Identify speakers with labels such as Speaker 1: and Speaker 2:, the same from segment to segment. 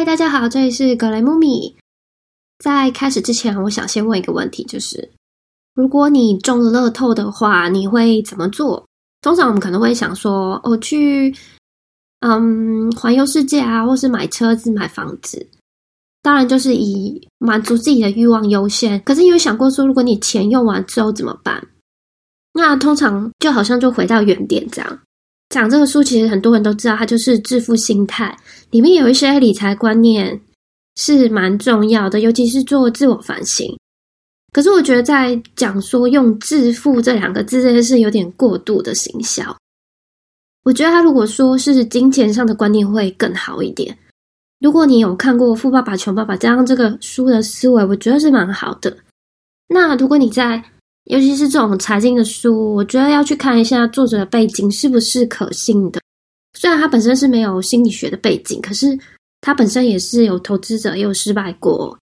Speaker 1: 嗨，大家好，这里是格雷姆米。在开始之前，我想先问一个问题，就是如果你中了乐透的话，你会怎么做？通常我们可能会想说，我去嗯环游世界啊，或是买车子、买房子。当然，就是以满足自己的欲望优先。可是，有想过说，如果你钱用完之后怎么办？那通常就好像就回到原点这样。讲这个书，其实很多人都知道，它就是致富心态，里面有一些理财观念是蛮重要的，尤其是做自我反省。可是我觉得在讲说用致富这两个字，这件事有点过度的行销。我觉得他如果说是金钱上的观念会更好一点。如果你有看过《富爸爸穷爸爸》这样这个书的思维，我觉得是蛮好的。那如果你在尤其是这种财经的书，我觉得要去看一下作者的背景是不是可信的。虽然他本身是没有心理学的背景，可是他本身也是有投资者，也有失败过，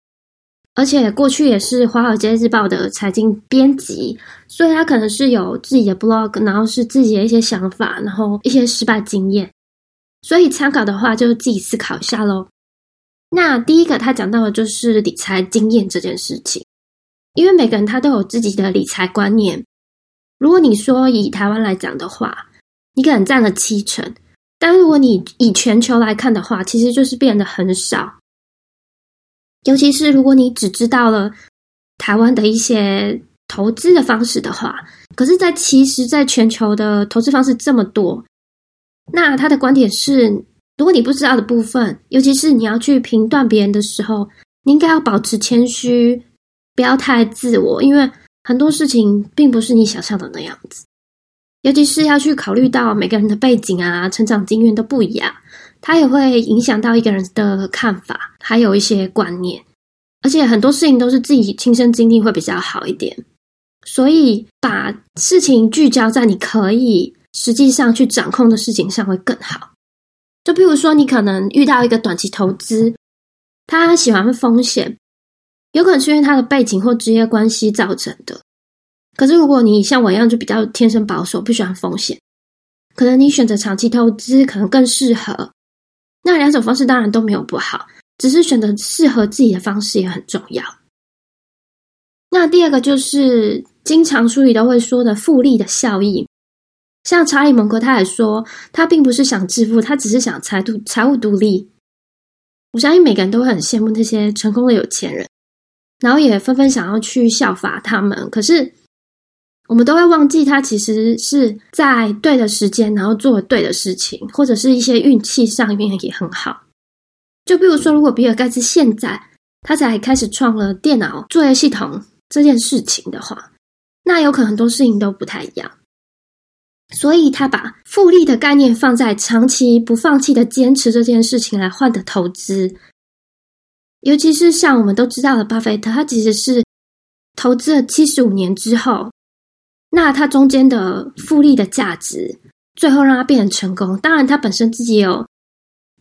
Speaker 1: 而且过去也是《华尔街日报》的财经编辑，所以他可能是有自己的 blog，然后是自己的一些想法，然后一些失败经验。所以参考的话，就自己思考一下喽。那第一个他讲到的就是理财经验这件事情。因为每个人他都有自己的理财观念。如果你说以台湾来讲的话，你可能占了七成，但如果你以全球来看的话，其实就是变得很少。尤其是如果你只知道了台湾的一些投资的方式的话，可是，在其实，在全球的投资方式这么多，那他的观点是，如果你不知道的部分，尤其是你要去评断别人的时候，你应该要保持谦虚。不要太自我，因为很多事情并不是你想象的那样子。尤其是要去考虑到每个人的背景啊、成长经验都不一样，它也会影响到一个人的看法，还有一些观念。而且很多事情都是自己亲身经历会比较好一点。所以把事情聚焦在你可以实际上去掌控的事情上会更好。就比如说，你可能遇到一个短期投资，他喜欢风险。有可能是因为他的背景或职业关系造成的。可是如果你像我一样就比较天生保守，不喜欢风险，可能你选择长期投资可能更适合。那两种方式当然都没有不好，只是选择适合自己的方式也很重要。那第二个就是经常书里都会说的复利的效应。像查理蒙格他也说，他并不是想致富，他只是想财独财务独立。我相信每个人都会很羡慕那些成功的有钱人。然后也纷纷想要去效法他们，可是我们都会忘记，他其实是在对的时间，然后做对的事情，或者是一些运气上面也很好。就比如说，如果比尔盖茨现在他才开始创了电脑作业系统这件事情的话，那有可能很多事情都不太一样。所以他把复利的概念放在长期不放弃的坚持这件事情来换的投资。尤其是像我们都知道的巴菲特，他其实是投资了七十五年之后，那他中间的复利的价值，最后让他变成成功。当然，他本身自己有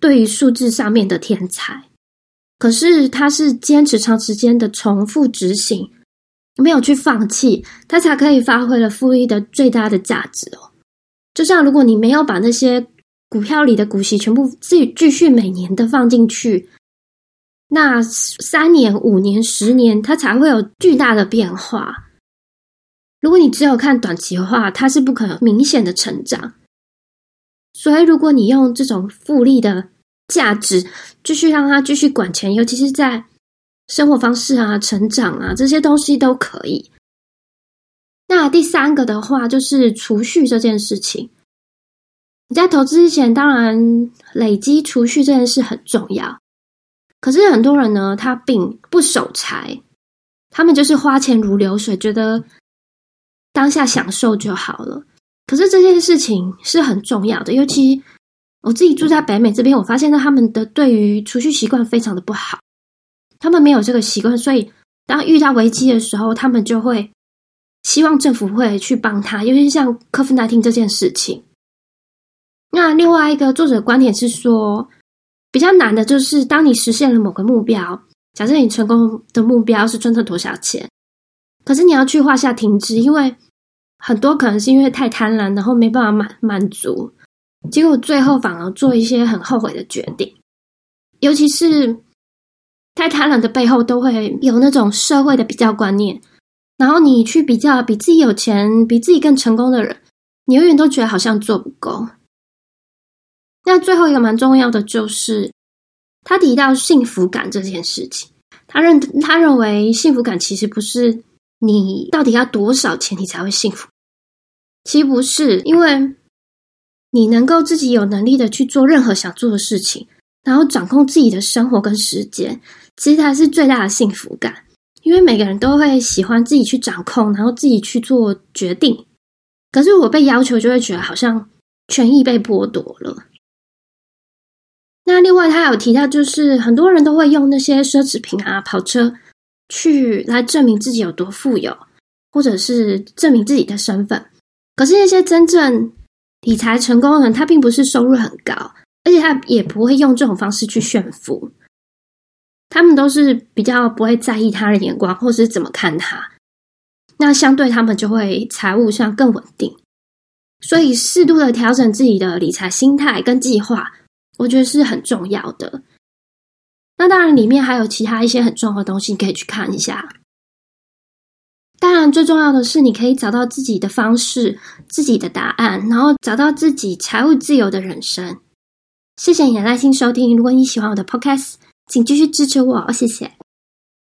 Speaker 1: 对于数字上面的天才，可是他是坚持长时间的重复执行，没有去放弃，他才可以发挥了复利的最大的价值哦。就像如果你没有把那些股票里的股息全部自己继续每年的放进去。那三年、五年、十年，它才会有巨大的变化。如果你只有看短期的话，它是不可能明显的成长。所以，如果你用这种复利的价值继续让它继续管钱，尤其是在生活方式啊、成长啊这些东西都可以。那第三个的话，就是储蓄这件事情。你在投资之前，当然累积储蓄这件事很重要。可是很多人呢，他并不守财，他们就是花钱如流水，觉得当下享受就好了。可是这件事情是很重要的，尤其我自己住在北美这边，我发现他们的对于储蓄习惯非常的不好，他们没有这个习惯，所以当遇到危机的时候，他们就会希望政府会去帮他，尤其像科夫奈汀这件事情。那另外一个作者观点是说。比较难的就是，当你实现了某个目标，假设你成功的目标是赚到多少钱，可是你要去画下停止，因为很多可能是因为太贪婪，然后没办法满满足，结果最后反而做一些很后悔的决定。尤其是太贪婪的背后，都会有那种社会的比较观念。然后你去比较比自己有钱、比自己更成功的人，你永远都觉得好像做不够。那最后一个蛮重要的就是，他提到幸福感这件事情。他认他认为幸福感其实不是你到底要多少钱你才会幸福，其实不是，因为你能够自己有能力的去做任何想做的事情，然后掌控自己的生活跟时间，其实才是最大的幸福感。因为每个人都会喜欢自己去掌控，然后自己去做决定。可是我被要求，就会觉得好像权益被剥夺了。那，他有提到，就是很多人都会用那些奢侈品啊、跑车去来证明自己有多富有，或者是证明自己的身份。可是那些真正理财成功的人，他并不是收入很高，而且他也不会用这种方式去炫富。他们都是比较不会在意他人眼光，或是怎么看他。那相对他们就会财务上更稳定。所以适度的调整自己的理财心态跟计划，我觉得是很重要的。那当然里面还有其他一些很重要的东西，你可以去看一下。当然最重要的是，你可以找到自己的方式、自己的答案，然后找到自己财务自由的人生。谢谢你的耐心收听。如果你喜欢我的 Podcast，请继续支持我哦，谢谢。